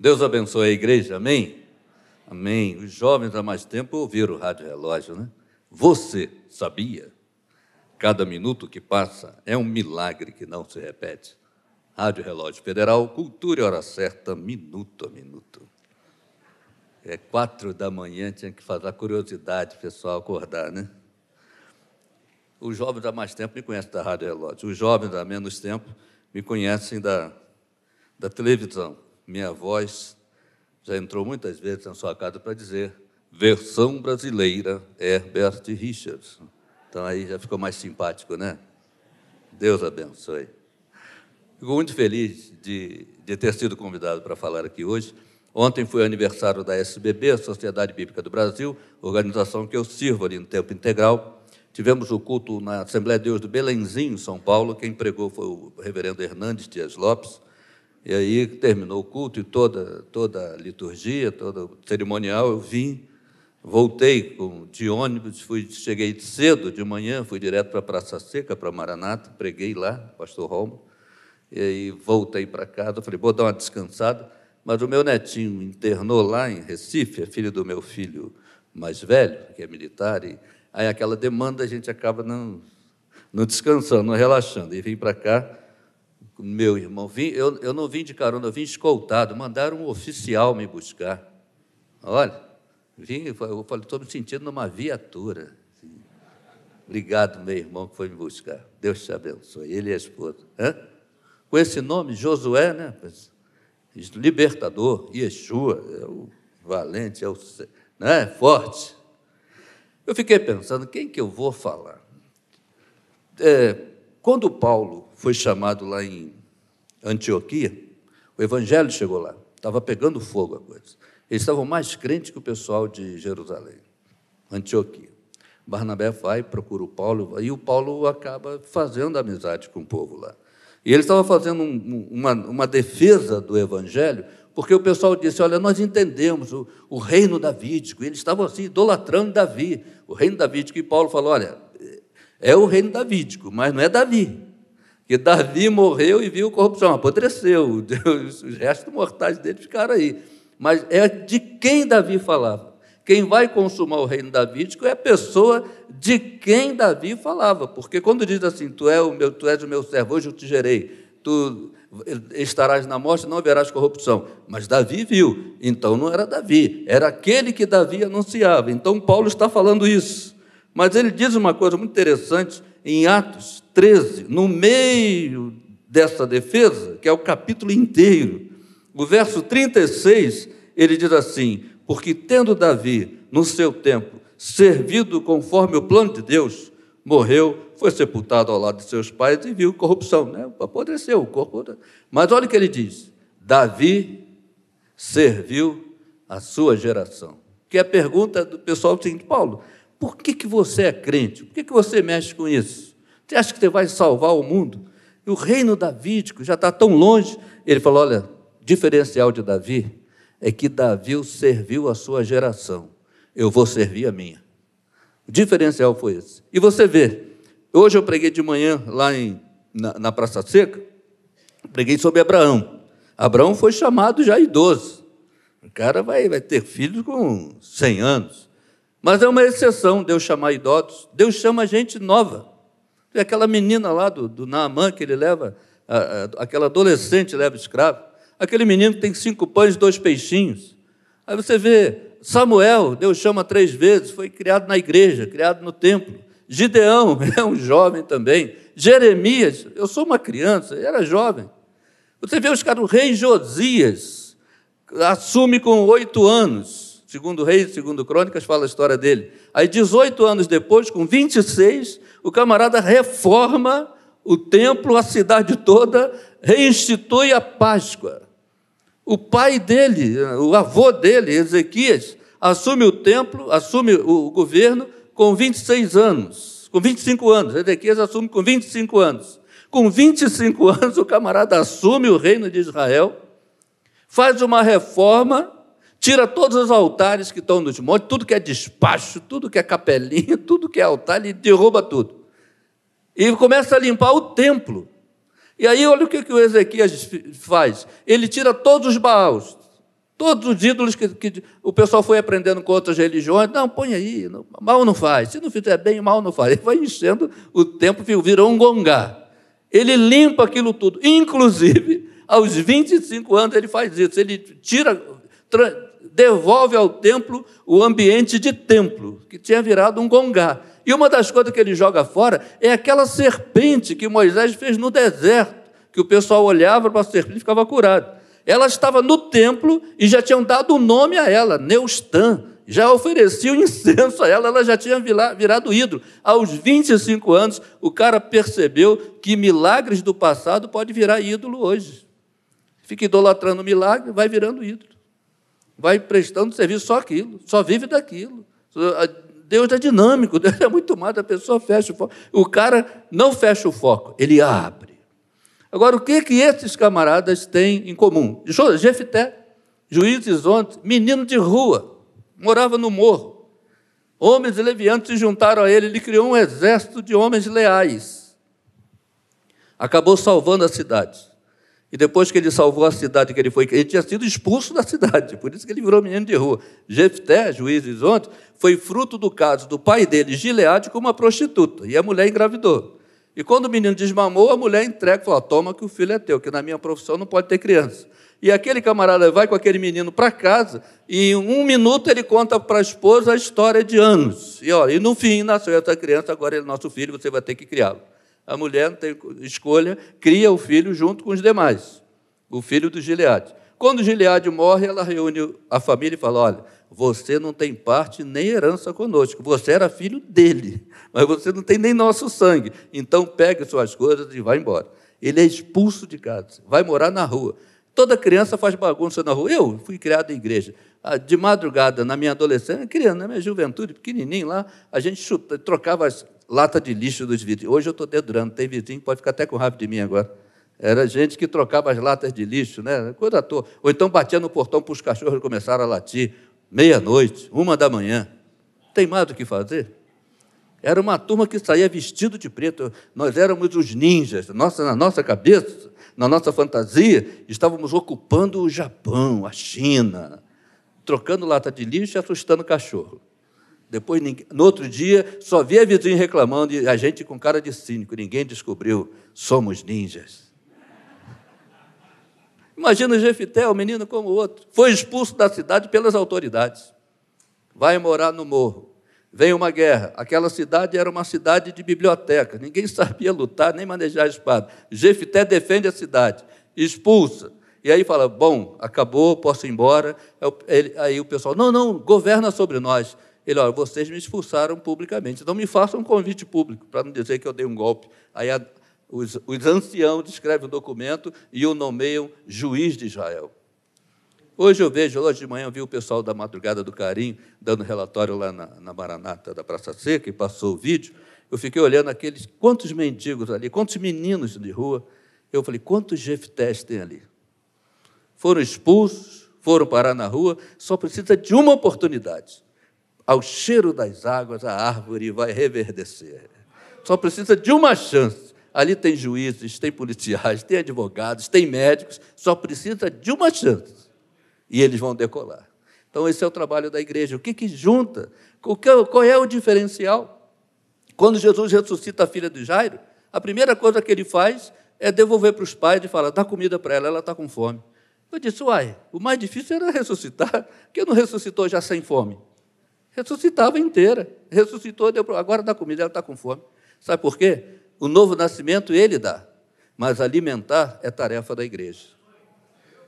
Deus abençoe a igreja, amém? Amém. Os jovens há mais tempo ouviram o rádio relógio, né? Você sabia? Cada minuto que passa é um milagre que não se repete. Rádio Relógio Federal, cultura e hora certa, minuto a minuto. É quatro da manhã, tinha que fazer a curiosidade, pessoal, acordar, né? Os jovens há mais tempo me conhecem da Rádio Relógio. Os jovens há menos tempo me conhecem da, da televisão. Minha voz já entrou muitas vezes na sua casa para dizer versão brasileira Herbert Richards. Então aí já ficou mais simpático, né? Deus abençoe. Fico muito feliz de, de ter sido convidado para falar aqui hoje. Ontem foi aniversário da SBB, Sociedade Bíblica do Brasil, organização que eu sirvo ali no tempo integral. Tivemos o culto na Assembleia de Deus do Belenzinho, São Paulo. Quem pregou foi o reverendo Hernandes Dias Lopes. E aí terminou o culto e toda, toda a liturgia, todo o cerimonial, eu vim, voltei com, de ônibus, fui, cheguei cedo de manhã, fui direto para a Praça Seca, para Maranata, preguei lá, pastor Romo. E aí voltei para casa, falei, vou dar uma descansada. Mas o meu netinho internou lá em Recife, é filho do meu filho mais velho, que é militar, e aí aquela demanda a gente acaba não, não descansando, não relaxando. E vim para cá, meu irmão, vim, eu, eu não vim de carona, eu vim escoltado, mandaram um oficial me buscar. Olha, vim, eu falei, estou me sentindo numa viatura. Obrigado, meu irmão, que foi me buscar. Deus te abençoe, ele a esposa. Hã? com esse nome, Josué, né? libertador, Yeshua, é o valente, é o né? forte. Eu fiquei pensando, quem que eu vou falar? É, quando Paulo foi chamado lá em Antioquia, o evangelho chegou lá, estava pegando fogo a coisa. Eles estavam mais crentes que o pessoal de Jerusalém, Antioquia. Barnabé vai, procura o Paulo, e o Paulo acaba fazendo amizade com o povo lá. E ele estava fazendo um, uma, uma defesa do Evangelho, porque o pessoal disse: Olha, nós entendemos o, o reino davídico. E eles estavam assim, idolatrando Davi. O reino davídico. E Paulo falou: Olha, é o reino davídico, mas não é Davi. Que Davi morreu e viu corrupção, apodreceu. Os restos mortais dele ficaram aí. Mas é de quem Davi falava. Quem vai consumar o reino davídico é a pessoa de quem Davi falava, porque quando diz assim, tu, é o meu, tu és o meu servo, hoje eu te gerei, tu estarás na morte, não haverás corrupção. Mas Davi viu, então não era Davi, era aquele que Davi anunciava. Então Paulo está falando isso. Mas ele diz uma coisa muito interessante em Atos 13, no meio dessa defesa, que é o capítulo inteiro, o verso 36, ele diz assim: porque tendo Davi, no seu tempo, servido conforme o plano de Deus, morreu, foi sepultado ao lado de seus pais e viu corrupção, né? apodreceu o corpo. Mas olha o que ele diz: Davi serviu a sua geração. Que é a pergunta do pessoal é seguinte, Paulo, por que, que você é crente? Por que, que você mexe com isso? Você acha que você vai salvar o mundo? E o reino davídico já está tão longe. Ele falou: olha, diferencial de Davi é que Davi serviu a sua geração, eu vou servir a minha. O diferencial foi esse. E você vê, hoje eu preguei de manhã lá em, na, na Praça Seca, preguei sobre Abraão. Abraão foi chamado já idoso. O cara vai, vai ter filhos com 100 anos. Mas é uma exceção Deus chamar idosos. Deus chama gente nova. Tem aquela menina lá do, do Naamã que ele leva, a, a, aquela adolescente leva escravo. Aquele menino tem cinco pães e dois peixinhos. Aí você vê Samuel, Deus chama três vezes, foi criado na igreja, criado no templo. Gideão é um jovem também. Jeremias, eu sou uma criança, era jovem. Você vê os caras, o rei Josias, assume com oito anos, segundo Reis, segundo Crônicas, fala a história dele. Aí, 18 anos depois, com 26, o camarada reforma o templo, a cidade toda, reinstitui a Páscoa. O pai dele, o avô dele, Ezequias, assume o templo, assume o governo com 26 anos, com 25 anos. Ezequias assume com 25 anos. Com 25 anos, o camarada assume o reino de Israel, faz uma reforma, tira todos os altares que estão nos montes, tudo que é despacho, tudo que é capelinha, tudo que é altar, ele derruba tudo. E começa a limpar o templo. E aí, olha o que, que o Ezequias faz: ele tira todos os baús, Todos os ídolos que, que, o pessoal foi aprendendo com outras religiões, não, põe aí, não, mal não faz. Se não fizer bem, mal não faz. Ele vai enchendo o tempo, virou um gongá. Ele limpa aquilo tudo. Inclusive, aos 25 anos, ele faz isso. Ele tira, devolve ao templo o ambiente de templo, que tinha virado um gongá. E uma das coisas que ele joga fora é aquela serpente que Moisés fez no deserto, que o pessoal olhava para a serpente e ficava curado. Ela estava no templo e já tinham dado o nome a ela, Neustã. Já ofereciam incenso a ela, ela já tinha virado ídolo. Aos 25 anos, o cara percebeu que milagres do passado pode virar ídolo hoje. Fica idolatrando milagre, vai virando ídolo. Vai prestando serviço só aquilo, só vive daquilo. Deus é dinâmico, Deus é muito mais, a pessoa fecha o foco. O cara não fecha o foco, ele abre. Agora, o que, que esses camaradas têm em comum? Jefté, juízes ontem, menino de rua, morava no morro. Homens levianos se juntaram a ele, ele criou um exército de homens leais. Acabou salvando a cidade. E depois que ele salvou a cidade que ele foi, ele tinha sido expulso da cidade, por isso que ele virou menino de rua. Jefté, juízes ontem, foi fruto do caso do pai dele, Gileade, com uma prostituta, e a mulher engravidou. E quando o menino desmamou, a mulher entrega e fala: Toma que o filho é teu, que na minha profissão não pode ter criança. E aquele camarada vai com aquele menino para casa e em um minuto ele conta para a esposa a história de anos. E, olha, e no fim nasceu essa criança, agora ele é nosso filho, você vai ter que criá-lo. A mulher não tem escolha, cria o filho junto com os demais, o filho do Gileade. Quando Gileade morre, ela reúne a família e fala: Olha, você não tem parte nem herança conosco. Você era filho dele, mas você não tem nem nosso sangue. Então pegue suas coisas e vá embora. Ele é expulso de casa, vai morar na rua. Toda criança faz bagunça na rua. Eu fui criado em igreja. Ah, de madrugada, na minha adolescência, criança, na minha juventude, pequenininho lá, a gente chuta, trocava as latas de lixo dos vizinhos. Hoje eu estou dedurando, tem vizinho que pode ficar até com raiva de mim agora. Era gente que trocava as latas de lixo, né? coisa à toa. Ou então batia no portão para os cachorros começarem a latir meia-noite, uma da manhã. Tem mais do que fazer? Era uma turma que saía vestido de preto. Nós éramos os ninjas. Nossa, na nossa cabeça, na nossa fantasia, estávamos ocupando o Japão, a China, trocando lata de lixo e assustando cachorro. Depois, no outro dia, só via vizinho reclamando e a gente com cara de cínico. Ninguém descobriu. Somos ninjas. Imagina o Jefité, um menino como o outro. Foi expulso da cidade pelas autoridades. Vai morar no morro. Vem uma guerra. Aquela cidade era uma cidade de biblioteca. Ninguém sabia lutar nem manejar a espada. Jefité defende a cidade. Expulsa. E aí fala: bom, acabou, posso ir embora. Aí o pessoal: não, não, governa sobre nós. Ele, olha, vocês me expulsaram publicamente, então me façam um convite público, para não dizer que eu dei um golpe. Aí a, os, os anciãos escrevem o documento e o nomeiam juiz de Israel. Hoje eu vejo, hoje de manhã eu vi o pessoal da Madrugada do Carinho dando relatório lá na, na Maranata da Praça Seca e passou o vídeo. Eu fiquei olhando aqueles, quantos mendigos ali, quantos meninos de rua. Eu falei, quantos jeftés tem ali? Foram expulsos, foram parar na rua, só precisa de uma oportunidade. Ao cheiro das águas, a árvore vai reverdecer. Só precisa de uma chance. Ali tem juízes, tem policiais, tem advogados, tem médicos, só precisa de uma chance e eles vão decolar. Então, esse é o trabalho da igreja. O que, que junta? Qual é o diferencial? Quando Jesus ressuscita a filha de Jairo, a primeira coisa que ele faz é devolver para os pais e falar: dá comida para ela, ela está com fome. Eu disse: uai, o mais difícil era ressuscitar, que não ressuscitou já sem fome. Ressuscitava inteira. Ressuscitou, deu, agora dá comida, ela está com fome. Sabe por quê? O novo nascimento ele dá, mas alimentar é tarefa da igreja.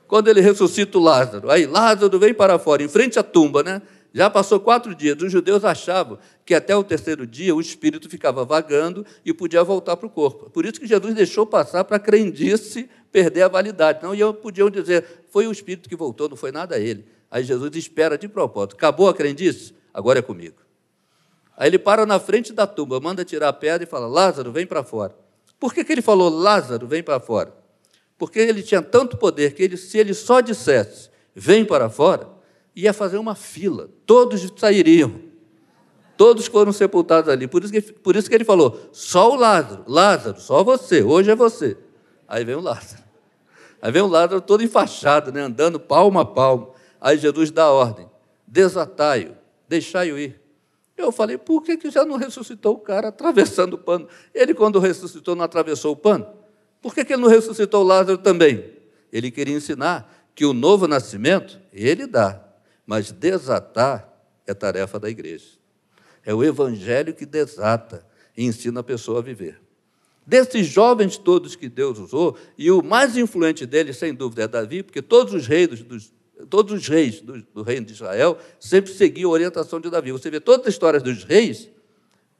Quando ele ressuscita o Lázaro, aí Lázaro vem para fora, em frente à tumba, né? Já passou quatro dias. Os judeus achavam que até o terceiro dia o espírito ficava vagando e podia voltar para o corpo. Por isso que Jesus deixou passar para a crendice perder a validade. Não iam, podiam dizer, foi o espírito que voltou, não foi nada ele. Aí Jesus espera de propósito. Acabou a crendice? Agora é comigo. Aí ele para na frente da tumba, manda tirar a pedra e fala: Lázaro, vem para fora. Por que, que ele falou Lázaro, vem para fora? Porque ele tinha tanto poder que ele, se ele só dissesse vem para fora, ia fazer uma fila, todos sairiam. Todos foram sepultados ali. Por isso, que, por isso que ele falou: só o Lázaro, Lázaro, só você, hoje é você. Aí vem o Lázaro. Aí vem o Lázaro todo enfaixado, né, andando palmo a palmo. Aí Jesus dá a ordem: desatai-o, deixai-o ir. Eu falei, por que, que já não ressuscitou o cara atravessando o pano? Ele, quando ressuscitou, não atravessou o pano? Por que, que ele não ressuscitou Lázaro também? Ele queria ensinar que o novo nascimento, ele dá, mas desatar é tarefa da igreja. É o evangelho que desata e ensina a pessoa a viver. Desses jovens todos que Deus usou, e o mais influente deles, sem dúvida, é Davi, porque todos os reis dos, todos os reis do, do, reino de Israel sempre seguiam a orientação de Davi. Você vê todas as histórias dos reis,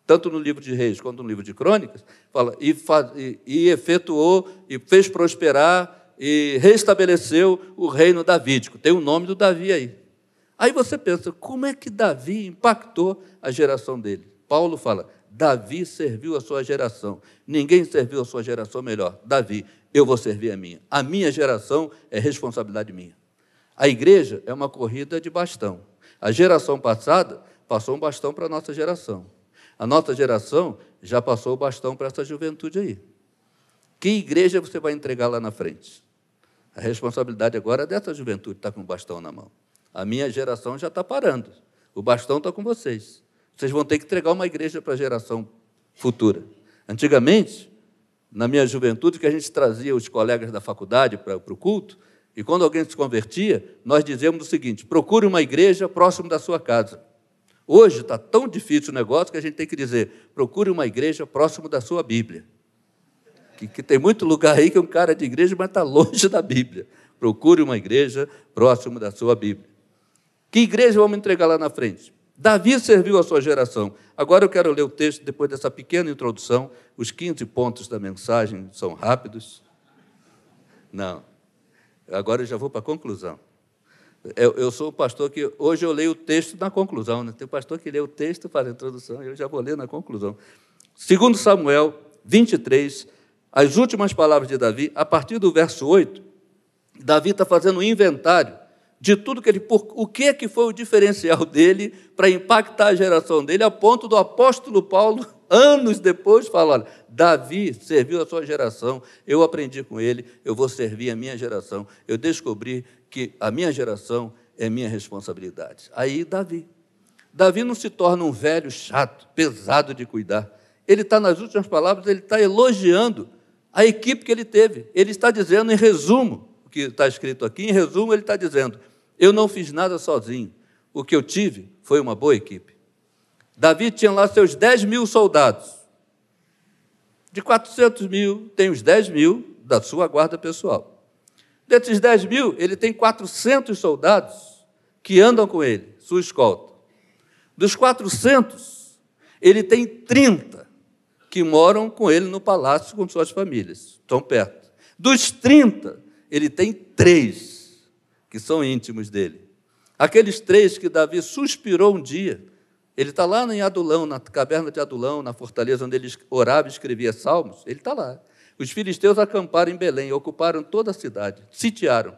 tanto no livro de reis quanto no livro de crônicas, fala, e, e, e efetuou, e fez prosperar, e restabeleceu o reino davídico. Tem o nome do Davi aí. Aí você pensa, como é que Davi impactou a geração dele? Paulo fala, Davi serviu a sua geração. Ninguém serviu a sua geração melhor. Davi, eu vou servir a minha. A minha geração é responsabilidade minha. A igreja é uma corrida de bastão. A geração passada passou um bastão para a nossa geração. A nossa geração já passou o bastão para essa juventude aí. Que igreja você vai entregar lá na frente? A responsabilidade agora é dessa juventude estar tá com o bastão na mão. A minha geração já está parando. O bastão está com vocês. Vocês vão ter que entregar uma igreja para a geração futura. Antigamente, na minha juventude, que a gente trazia os colegas da faculdade para, para o culto, e quando alguém se convertia, nós dizíamos o seguinte: procure uma igreja próximo da sua casa. Hoje está tão difícil o negócio que a gente tem que dizer: procure uma igreja próximo da sua Bíblia. Que, que tem muito lugar aí que é um cara de igreja, mas está longe da Bíblia. Procure uma igreja próximo da sua Bíblia. Que igreja vamos entregar lá na frente? Davi serviu a sua geração. Agora eu quero ler o texto, depois dessa pequena introdução. Os 15 pontos da mensagem são rápidos. Não. Agora eu já vou para a conclusão. Eu, eu, sou o pastor que hoje eu leio o texto na conclusão. Né? Tem pastor que lê o texto para a introdução, eu já vou ler na conclusão. Segundo Samuel 23, as últimas palavras de Davi, a partir do verso 8, Davi está fazendo um inventário de tudo que ele. Por, o que, que foi o diferencial dele para impactar a geração dele, a ponto do apóstolo Paulo, anos depois, falar: olha, Davi serviu a sua geração, eu aprendi com ele, eu vou servir a minha geração. Eu descobri que a minha geração é minha responsabilidade. Aí, Davi. Davi não se torna um velho chato, pesado de cuidar. Ele está, nas últimas palavras, ele está elogiando a equipe que ele teve. Ele está dizendo, em resumo, o que está escrito aqui, em resumo, ele está dizendo: eu não fiz nada sozinho. O que eu tive foi uma boa equipe. Davi tinha lá seus 10 mil soldados. De 400 mil, tem os 10 mil da sua guarda pessoal. Desses 10 mil, ele tem 400 soldados que andam com ele, sua escolta. Dos 400, ele tem 30 que moram com ele no palácio com suas famílias, estão perto. Dos 30, ele tem três que são íntimos dele. Aqueles três que Davi suspirou um dia. Ele está lá em Adulão, na caverna de Adulão, na fortaleza onde ele orava e escrevia salmos. Ele está lá. Os filisteus acamparam em Belém, ocuparam toda a cidade, sitiaram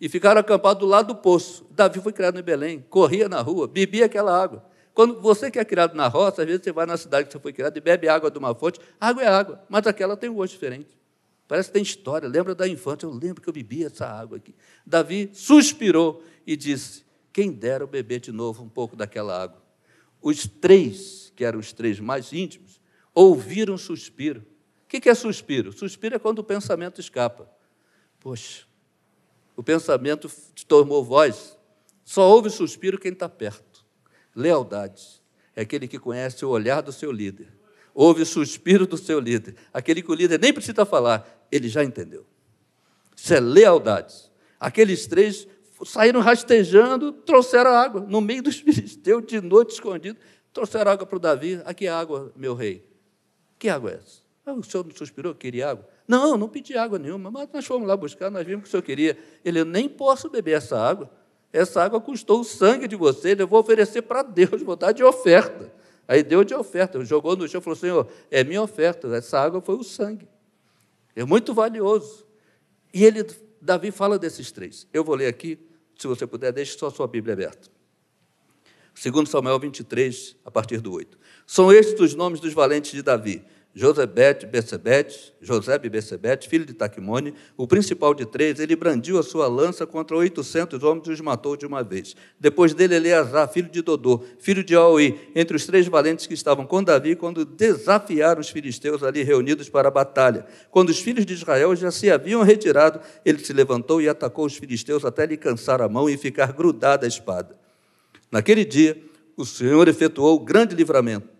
e ficaram acampados do lado do poço. Davi foi criado em Belém, corria na rua, bebia aquela água. Quando você que é criado na roça, às vezes você vai na cidade que você foi criado e bebe água de uma fonte. Água é água, mas aquela tem um gosto diferente. Parece que tem história. Lembra da infância? Eu lembro que eu bebia essa água aqui. Davi suspirou e disse: Quem dera eu beber de novo um pouco daquela água. Os três, que eram os três mais íntimos, ouviram suspiro. O que é suspiro? Suspiro é quando o pensamento escapa. Poxa, o pensamento tomou voz. Só ouve suspiro quem está perto. Lealdade é aquele que conhece o olhar do seu líder ouve o suspiro do seu líder. Aquele que o líder nem precisa falar, ele já entendeu. Isso é lealdade. Aqueles três saíram rastejando, trouxeram água no meio dos filisteus, de noite escondido, trouxeram água para o Davi. Aqui é água, meu rei. Que água é essa? Ah, o senhor não suspirou, queria água? Não, não pedi água nenhuma, mas nós fomos lá buscar, nós vimos que o senhor queria. Ele, eu nem posso beber essa água. Essa água custou o sangue de vocês, eu vou oferecer para Deus, vou dar de oferta. Aí deu de oferta, jogou no chão e falou: Senhor, é minha oferta, essa água foi o sangue. É muito valioso. E ele, Davi fala desses três. Eu vou ler aqui, se você puder, deixe só a sua Bíblia aberta. Segundo Samuel 23, a partir do 8. São estes os nomes dos valentes de Davi: Josebete, Becebete, Josebe Becebete, filho de Taquimone, o principal de três, ele brandiu a sua lança contra oitocentos homens e os matou de uma vez. Depois dele, Eleazar, filho de Dodô, filho de Aoi, entre os três valentes que estavam com Davi, quando desafiaram os filisteus ali reunidos para a batalha. Quando os filhos de Israel já se haviam retirado, ele se levantou e atacou os filisteus até lhe cansar a mão e ficar grudada a espada. Naquele dia, o Senhor efetuou grande livramento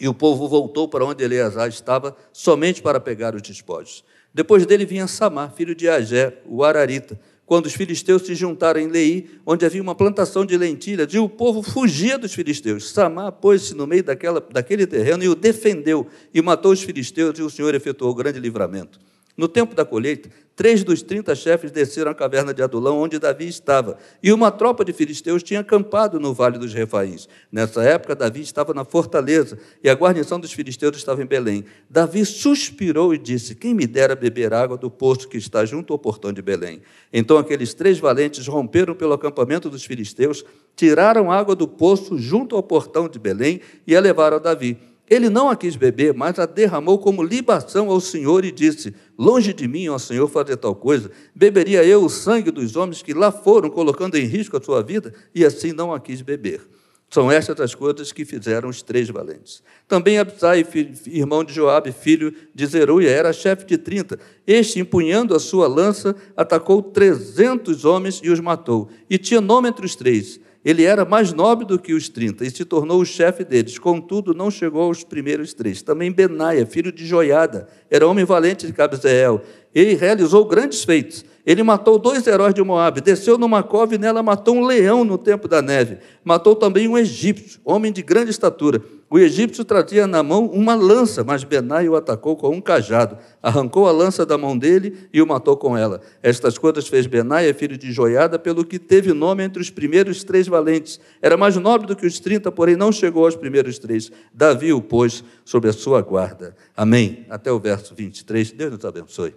e o povo voltou para onde Eleazar estava, somente para pegar os despojos. Depois dele vinha Samar, filho de Agé, o Ararita. Quando os filisteus se juntaram em Lei, onde havia uma plantação de lentilhas, e o povo fugia dos filisteus. Samar pôs-se no meio daquela, daquele terreno e o defendeu, e matou os filisteus, e o Senhor efetuou grande livramento. No tempo da colheita, três dos trinta chefes desceram à caverna de Adulão, onde Davi estava, e uma tropa de filisteus tinha acampado no vale dos Refaíns. Nessa época, Davi estava na fortaleza, e a guarnição dos filisteus estava em Belém. Davi suspirou e disse: Quem me dera beber água do poço que está junto ao portão de Belém? Então aqueles três valentes romperam pelo acampamento dos filisteus, tiraram água do poço junto ao portão de Belém e a levaram a Davi. Ele não a quis beber, mas a derramou como libação ao Senhor e disse: Longe de mim, ó Senhor, fazer tal coisa. Beberia eu o sangue dos homens que lá foram, colocando em risco a sua vida, e assim não a quis beber. São estas as coisas que fizeram os três valentes. Também Absai, irmão de Joabe, filho de Zeruia, era chefe de trinta. Este, empunhando a sua lança, atacou trezentos homens e os matou. E tinha nome entre os três. Ele era mais nobre do que os trinta e se tornou o chefe deles. Contudo, não chegou aos primeiros três. Também Benaia, filho de Joiada, era homem valente de Cabzeel. Ele realizou grandes feitos. Ele matou dois heróis de Moabe, desceu numa cova e nela matou um leão no tempo da neve. Matou também um egípcio, homem de grande estatura. O egípcio trazia na mão uma lança, mas Benai o atacou com um cajado. Arrancou a lança da mão dele e o matou com ela. Estas coisas fez Benai, filho de Joiada, pelo que teve nome entre os primeiros três valentes. Era mais nobre do que os trinta, porém não chegou aos primeiros três. Davi o pôs sob a sua guarda. Amém. Até o verso 23. Deus nos abençoe.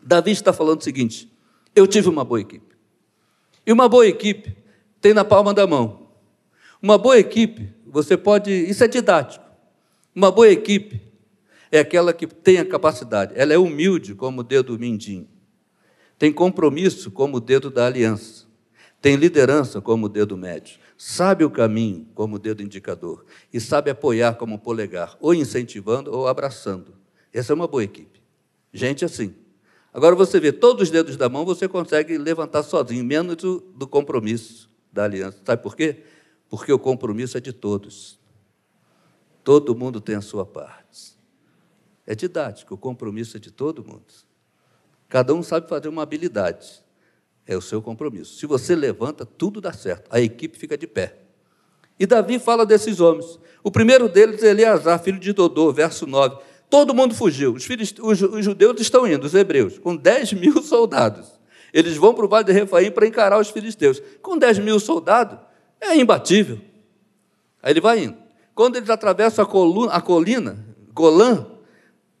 Davi está falando o seguinte: eu tive uma boa equipe. E uma boa equipe tem na palma da mão. Uma boa equipe você pode. Isso é didático. Uma boa equipe é aquela que tem a capacidade. Ela é humilde como o dedo mindinho. Tem compromisso como o dedo da aliança. Tem liderança como o dedo médio. Sabe o caminho como o dedo indicador. E sabe apoiar como o polegar, ou incentivando ou abraçando. Essa é uma boa equipe. Gente assim. Agora você vê, todos os dedos da mão você consegue levantar sozinho, menos do, do compromisso da aliança. Sabe por quê? Porque o compromisso é de todos. Todo mundo tem a sua parte. É didático, o compromisso é de todo mundo. Cada um sabe fazer uma habilidade. É o seu compromisso. Se você levanta, tudo dá certo. A equipe fica de pé. E Davi fala desses homens. O primeiro deles é Eleazar, filho de Dodô, verso 9. Todo mundo fugiu. Os, filhos, os, judeus estão indo, os hebreus, com 10 mil soldados. Eles vão para o Vale de Refaim para encarar os filisteus. Com 10 mil soldados, é imbatível. Aí ele vai indo. Quando eles atravessam a, coluna, a colina, Golã,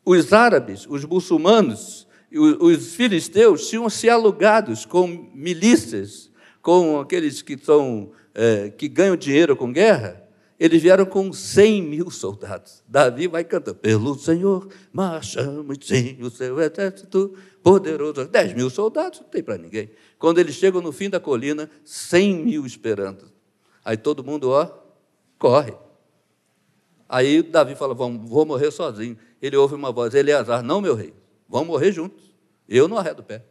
os árabes, os muçulmanos, os, filisteus tinham se alugados com milícias, com aqueles que, são, é, que ganham dinheiro com guerra, eles vieram com 100 mil soldados. Davi vai cantando, pelo Senhor, marchamos sim, o seu exército poderoso. 10 mil soldados, não tem para ninguém. Quando eles chegam no fim da colina, 100 mil esperando. Aí todo mundo, ó, corre. Aí Davi fala: vou morrer sozinho. Ele ouve uma voz: Eleazar, não, meu rei, vamos morrer juntos. Eu não arredo o pé.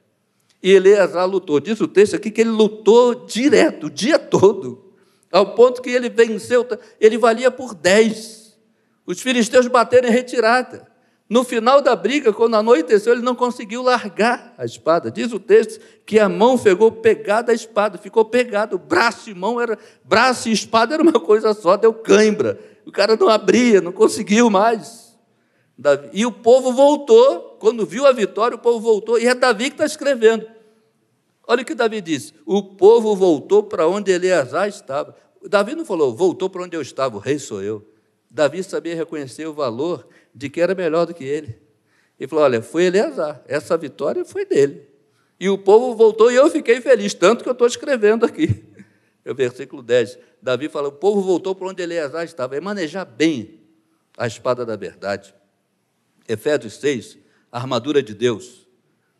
E Eleazar lutou. Diz o texto aqui que ele lutou direto, o dia todo, ao ponto que ele venceu, ele valia por dez. Os filisteus bateram em retirada. No final da briga, quando anoiteceu, ele não conseguiu largar a espada. Diz o texto que a mão ficou pegada à espada, ficou pegado, braço e mão era, braço e espada era uma coisa só, deu cãibra. O cara não abria, não conseguiu mais. E o povo voltou, quando viu a vitória, o povo voltou, e é Davi que está escrevendo. Olha o que Davi disse: o povo voltou para onde Eleazar estava. Davi não falou, voltou para onde eu estava, o rei sou eu. Davi sabia reconhecer o valor de que era melhor do que ele. E falou: Olha, foi Eleazar, essa vitória foi dele. E o povo voltou e eu fiquei feliz, tanto que eu estou escrevendo aqui. É o versículo 10. Davi fala: O povo voltou para onde Eleazar estava. É manejar bem a espada da verdade. Efésios 6, a armadura de Deus.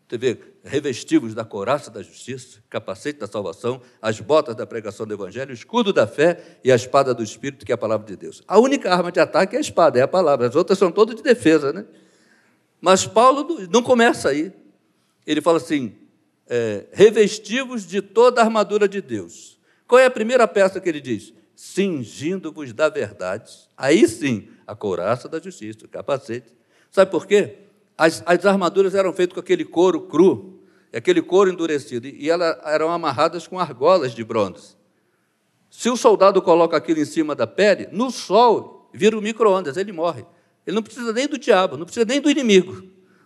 Vê, revestivos da coraça da justiça, capacete da salvação, as botas da pregação do evangelho, o escudo da fé e a espada do espírito, que é a palavra de Deus. A única arma de ataque é a espada, é a palavra. As outras são todas de defesa, né? Mas Paulo não começa aí. Ele fala assim: é, revestivos de toda a armadura de Deus. Qual é a primeira peça que ele diz? Cingindo-vos da verdade. Aí sim, a couraça da justiça, o capacete. Sabe por quê? As, as armaduras eram feitas com aquele couro cru, aquele couro endurecido, e elas eram amarradas com argolas de bronze. Se o soldado coloca aquilo em cima da pele, no sol, vira um micro-ondas, ele morre. Ele não precisa nem do diabo, não precisa nem do inimigo.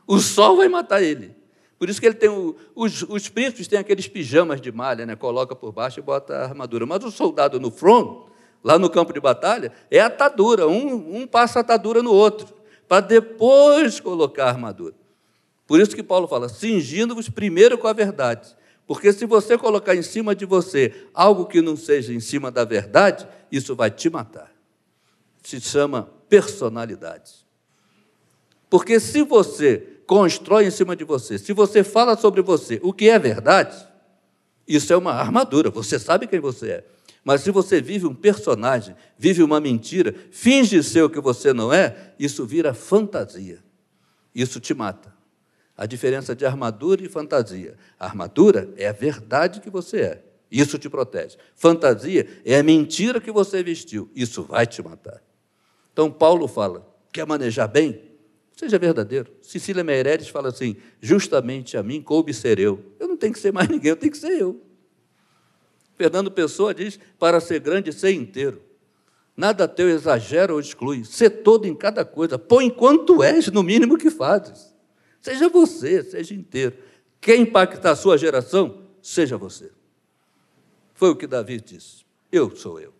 O sol vai matar ele. Por isso que ele tem o, os, os príncipes têm aqueles pijamas de malha, né? coloca por baixo e bota a armadura. Mas o soldado no front, lá no campo de batalha, é atadura. Um, um passa atadura no outro para depois colocar a armadura. Por isso que Paulo fala: cingindo-vos primeiro com a verdade. Porque se você colocar em cima de você algo que não seja em cima da verdade, isso vai te matar. Se chama personalidade. Porque se você constrói em cima de você, se você fala sobre você o que é verdade, isso é uma armadura, você sabe quem você é. Mas se você vive um personagem, vive uma mentira, finge ser o que você não é, isso vira fantasia. Isso te mata. A diferença de armadura e fantasia. A armadura é a verdade que você é. Isso te protege. Fantasia é a mentira que você vestiu. Isso vai te matar. Então, Paulo fala: quer manejar bem? Seja verdadeiro. Cecília Meireles fala assim: justamente a mim coube ser eu. Eu não tenho que ser mais ninguém, eu tenho que ser eu. Fernando Pessoa diz: para ser grande, ser inteiro. Nada teu exagera ou exclui. Ser todo em cada coisa. Põe quanto és, no mínimo que fazes. Seja você, seja inteiro. Quer impactar a sua geração? Seja você. Foi o que Davi disse. Eu sou eu.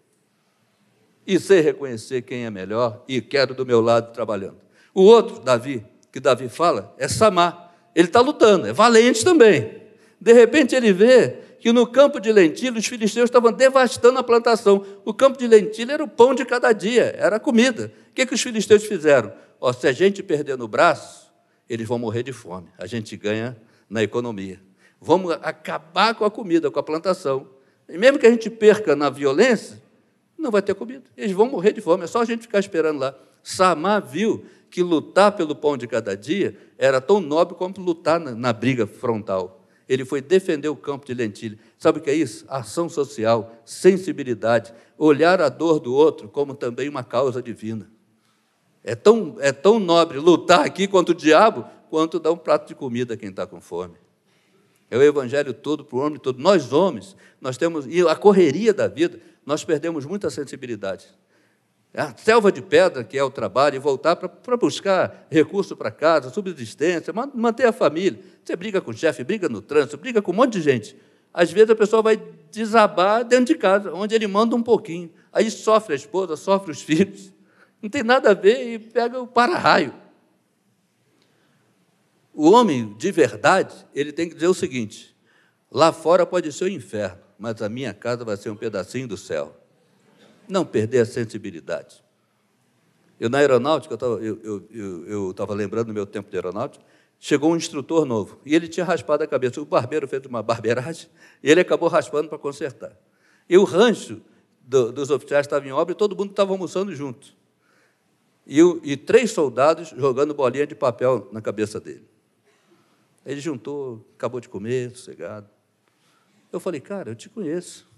E sei reconhecer quem é melhor e quero do meu lado trabalhando. O outro, Davi, que Davi fala, é Samar. Ele está lutando, é valente também. De repente ele vê que no campo de lentilha os filisteus estavam devastando a plantação. O campo de lentilha era o pão de cada dia, era a comida. O que, que os filisteus fizeram? Se a gente perder no braço, eles vão morrer de fome. A gente ganha na economia. Vamos acabar com a comida, com a plantação. E mesmo que a gente perca na violência, não vai ter comida. Eles vão morrer de fome. É só a gente ficar esperando lá. Samar viu que lutar pelo pão de cada dia era tão nobre como lutar na, na briga frontal ele foi defender o campo de lentilha. Sabe o que é isso? Ação social, sensibilidade, olhar a dor do outro como também uma causa divina. É tão, é tão nobre lutar aqui contra o diabo, quanto dar um prato de comida a quem está com fome. É o evangelho todo para o homem todo. Nós, homens, nós temos, e a correria da vida, nós perdemos muita sensibilidade. A selva de pedra, que é o trabalho, e voltar para buscar recurso para casa, subsistência, manter a família. Você briga com o chefe, briga no trânsito, briga com um monte de gente. Às vezes a pessoa vai desabar dentro de casa, onde ele manda um pouquinho. Aí sofre a esposa, sofre os filhos. Não tem nada a ver e pega o para-raio. O homem de verdade, ele tem que dizer o seguinte: lá fora pode ser o inferno, mas a minha casa vai ser um pedacinho do céu não perder a sensibilidade. Eu, na aeronáutica, eu estava lembrando do meu tempo de aeronáutica, chegou um instrutor novo, e ele tinha raspado a cabeça. O barbeiro fez uma barbeiragem, e ele acabou raspando para consertar. E o rancho do, dos oficiais estava em obra e todo mundo estava almoçando junto. E, e três soldados jogando bolinha de papel na cabeça dele. Ele juntou, acabou de comer, sossegado. Eu falei, cara, eu te conheço.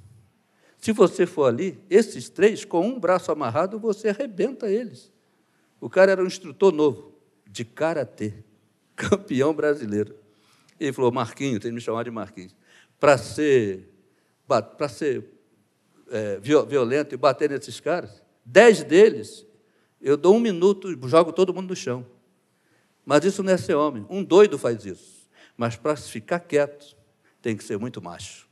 Se você for ali, esses três, com um braço amarrado, você arrebenta eles. O cara era um instrutor novo, de karatê, campeão brasileiro. Ele falou: Marquinhos, tem que me chamar de Marquinhos, para ser, para ser é, violento e bater nesses caras, dez deles, eu dou um minuto e jogo todo mundo no chão. Mas isso não é ser homem. Um doido faz isso. Mas para ficar quieto, tem que ser muito macho.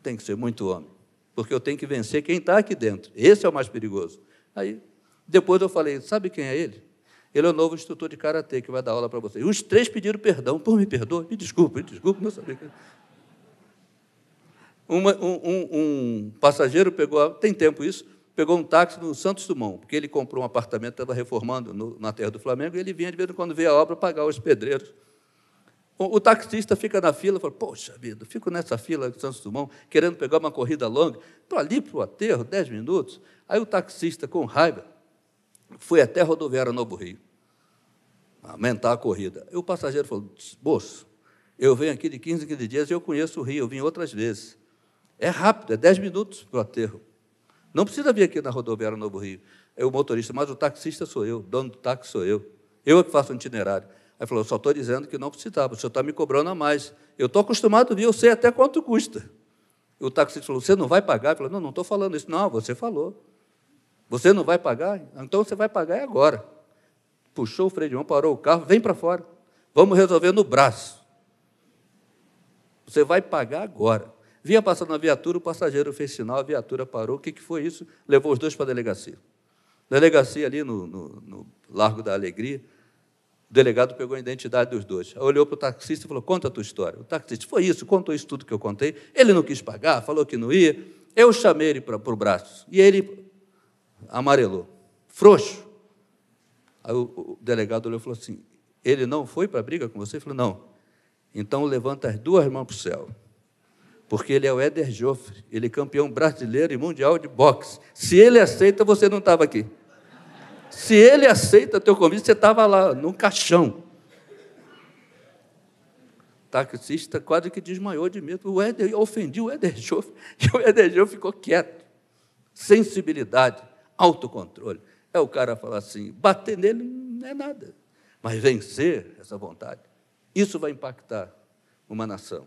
Tem que ser muito homem porque eu tenho que vencer quem está aqui dentro. Esse é o mais perigoso. Aí, depois eu falei, sabe quem é ele? Ele é o novo instrutor de karatê que vai dar aula para vocês. Os três pediram perdão. Pô, me perdoa, me desculpa, me desculpa, não sabia. Uma, um, um, um, passageiro pegou, tem tempo isso, pegou um táxi no Santos Dumont, porque ele comprou um apartamento, estava reformando no, na terra do Flamengo, e ele vinha de vez em quando ver a obra pagar os pedreiros. O, o taxista fica na fila e fala, poxa vida, fico nessa fila do Santos Dumont, querendo pegar uma corrida longa, para ali, para o aterro, dez minutos. Aí o taxista, com raiva, foi até a rodoviária Novo Rio, aumentar a corrida. E o passageiro falou, moço, eu venho aqui de 15 em 15 dias e eu conheço o Rio, eu vim outras vezes. É rápido, é 10 minutos para o aterro. Não precisa vir aqui na rodoviária Novo Rio. É o motorista, mas o taxista sou eu, dono do táxi sou eu. Eu é que faço o itinerário. Aí falou, só estou dizendo que não precisava, o senhor está me cobrando a mais. Eu estou acostumado a vir, eu sei até quanto custa. O taxista falou, você não vai pagar? Eu falei, não, não estou falando isso. Não, você falou. Você não vai pagar? Então você vai pagar é agora. Puxou o freio de mão, parou o carro, vem para fora. Vamos resolver no braço. Você vai pagar agora. Vinha passando na viatura, o passageiro fez sinal, a viatura parou. O que, que foi isso? Levou os dois para a delegacia. Delegacia ali no, no, no Largo da Alegria. O delegado pegou a identidade dos dois. Olhou para o taxista e falou: Conta a tua história. O taxista, foi isso, contou isso tudo que eu contei. Ele não quis pagar, falou que não ia. Eu chamei ele para, para o braço. E ele amarelou. Frouxo. Aí o, o delegado olhou e falou assim: Ele não foi para a briga com você? Ele falou: Não. Então levanta as duas mãos para o céu porque ele é o Éder Joffre, ele é campeão brasileiro e mundial de boxe. Se ele aceita, você não estava aqui. Se ele aceita teu convite, você estava lá, no caixão. O taxista quase que desmaiou de medo. O Éder, eu ofendi o Joffre, e o Joffre ficou quieto. Sensibilidade, autocontrole. É o cara falar assim, bater nele não é nada. Mas vencer essa vontade, isso vai impactar uma nação.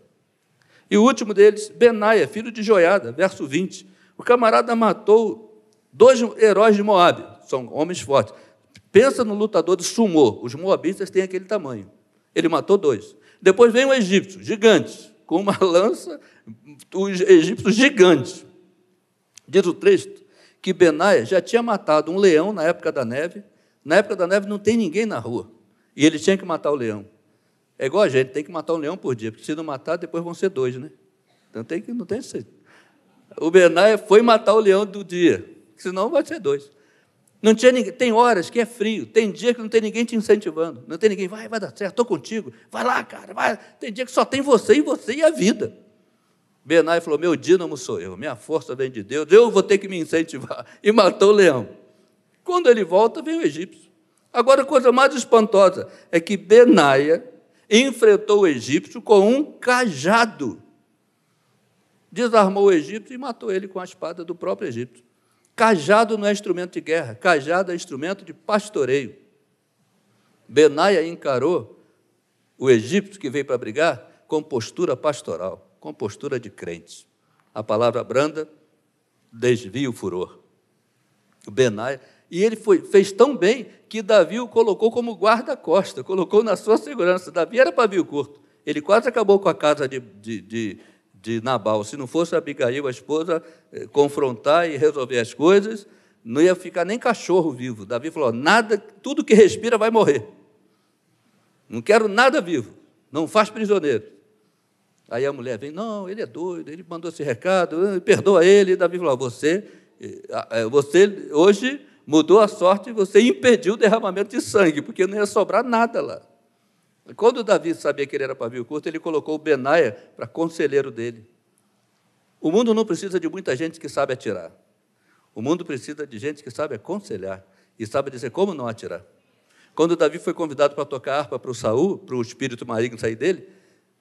E o último deles, Benaia, filho de Joiada, verso 20. O camarada matou dois heróis de Moabe, são homens fortes. Pensa no lutador de sumô, os moabitas têm aquele tamanho. Ele matou dois. Depois vem o egípcio, gigante, com uma lança, os egípcios gigantes. Diz o texto que Benaia já tinha matado um leão na época da neve. Na época da neve não tem ninguém na rua. E ele tinha que matar o leão. É igual a gente, tem que matar um leão por dia, porque se não matar, depois vão ser dois, né? Então tem que, não tem jeito. O Benaia foi matar o leão do dia, senão vai ser dois. Não tinha ninguém, tem horas que é frio, tem dia que não tem ninguém te incentivando, não tem ninguém, vai, vai dar certo, estou contigo, vai lá, cara, vai. Tem dia que só tem você e você e a vida. Benai falou: Meu dínamo sou eu, minha força vem de Deus, eu vou ter que me incentivar. E matou o leão. Quando ele volta, vem o egípcio. Agora, a coisa mais espantosa é que Benaia enfrentou o egípcio com um cajado. Desarmou o egípcio e matou ele com a espada do próprio Egito. Cajado não é instrumento de guerra, cajado é instrumento de pastoreio. Benaia encarou o egípcio que veio para brigar com postura pastoral, com postura de crente. A palavra branda desvia o furor. Benaia e ele foi, fez tão bem que Davi o colocou como guarda-costa, colocou na sua segurança. Davi era pavio curto. Ele quase acabou com a casa de, de, de, de Nabal. Se não fosse Abigail, a esposa, eh, confrontar e resolver as coisas, não ia ficar nem cachorro vivo. Davi falou: nada, tudo que respira vai morrer. Não quero nada vivo. Não faz prisioneiro. Aí a mulher vem, não, ele é doido, ele mandou esse recado, perdoa ele. Davi falou: você, eh, eh, você hoje mudou a sorte e você impediu o derramamento de sangue, porque não ia sobrar nada lá. Quando Davi sabia que ele era pavio curto, ele colocou Benaia para conselheiro dele. O mundo não precisa de muita gente que sabe atirar. O mundo precisa de gente que sabe aconselhar e sabe dizer como não atirar. Quando Davi foi convidado para tocar harpa para o Saul, para o espírito maligno sair dele,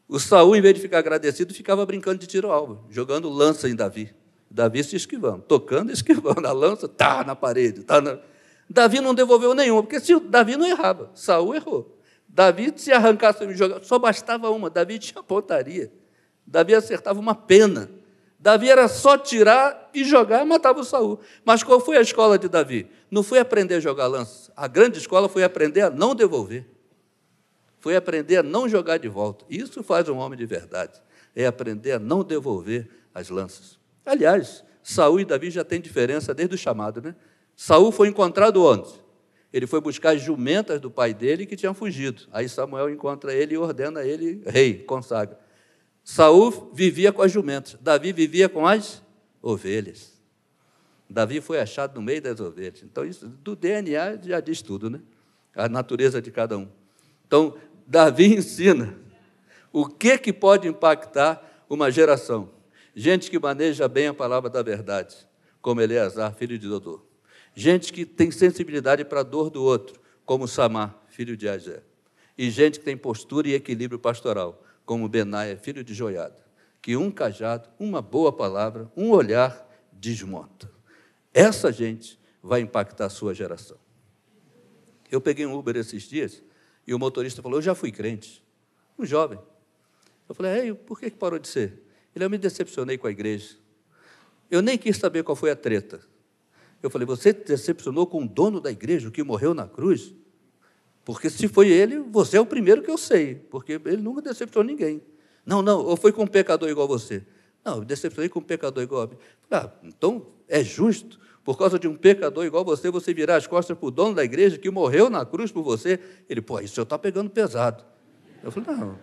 o Saul, em vez de ficar agradecido, ficava brincando de tiro-alvo, jogando lança em Davi. Davi se esquivando, tocando e esquivando. A lança tá na parede. Tá na... Davi não devolveu nenhuma, porque se Davi não errava, Saul errou. Davi, se arrancasse e jogar, só bastava uma. Davi tinha pontaria. Davi acertava uma pena. Davi era só tirar e jogar, matava o Saul. Mas qual foi a escola de Davi? Não foi aprender a jogar lança. A grande escola foi aprender a não devolver. Foi aprender a não jogar de volta. Isso faz um homem de verdade. É aprender a não devolver as lanças. Aliás, Saul e Davi já têm diferença desde o chamado, né? Saul foi encontrado onde? Ele foi buscar as jumentas do pai dele que tinham fugido. Aí Samuel encontra ele e ordena ele rei, consagra. Saul vivia com as jumentas, Davi vivia com as ovelhas. Davi foi achado no meio das ovelhas. Então, isso do DNA já diz tudo, né? A natureza de cada um. Então, Davi ensina o que, que pode impactar uma geração. Gente que maneja bem a palavra da verdade, como Eleazar, filho de Dodô. Gente que tem sensibilidade para a dor do outro, como Samar, filho de Agé. E gente que tem postura e equilíbrio pastoral, como Benaia, filho de Joiada. Que um cajado, uma boa palavra, um olhar desmonta. Essa gente vai impactar a sua geração. Eu peguei um Uber esses dias e o motorista falou: Eu já fui crente. Um jovem. Eu falei: Ei, por que parou de ser? Ele, eu me decepcionei com a igreja. Eu nem quis saber qual foi a treta. Eu falei: Você decepcionou com o dono da igreja, que morreu na cruz? Porque se foi ele, você é o primeiro que eu sei, porque ele nunca decepcionou ninguém. Não, não, ou foi com um pecador igual você. Não, eu decepcionei com um pecador igual a mim. Ah, então é justo, por causa de um pecador igual você, você virar as costas para o dono da igreja que morreu na cruz por você. Ele, pô, isso está pegando pesado. Eu falei, não.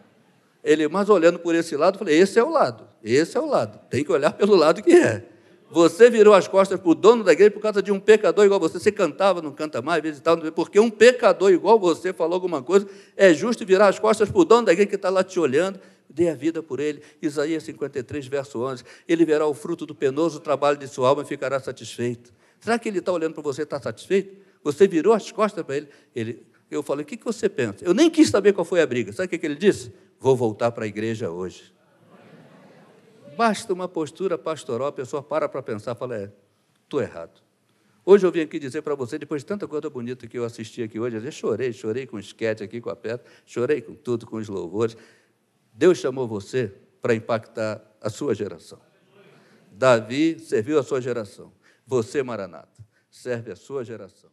Ele, mas olhando por esse lado, eu falei, esse é o lado, esse é o lado. Tem que olhar pelo lado que é. Você virou as costas para o dono da igreja por causa de um pecador igual você. Você cantava, não canta mais, vezes tal, porque um pecador igual você falou alguma coisa. É justo virar as costas para o dono da igreja que está lá te olhando. Dê a vida por ele. Isaías 53, verso 11. Ele verá o fruto do penoso trabalho de sua alma e ficará satisfeito. Será que ele está olhando para você e está satisfeito? Você virou as costas para ele. ele eu falei, o que, que você pensa? Eu nem quis saber qual foi a briga. Sabe o que, que ele disse? Vou voltar para a igreja hoje. Basta uma postura pastoral, a pessoa para para pensar, fala, é, estou errado. Hoje eu vim aqui dizer para você, depois de tanta coisa bonita que eu assisti aqui hoje, eu chorei, chorei com o esquete aqui, com a pedra, chorei com tudo, com os louvores. Deus chamou você para impactar a sua geração. Davi serviu a sua geração. Você, Maranata, serve a sua geração.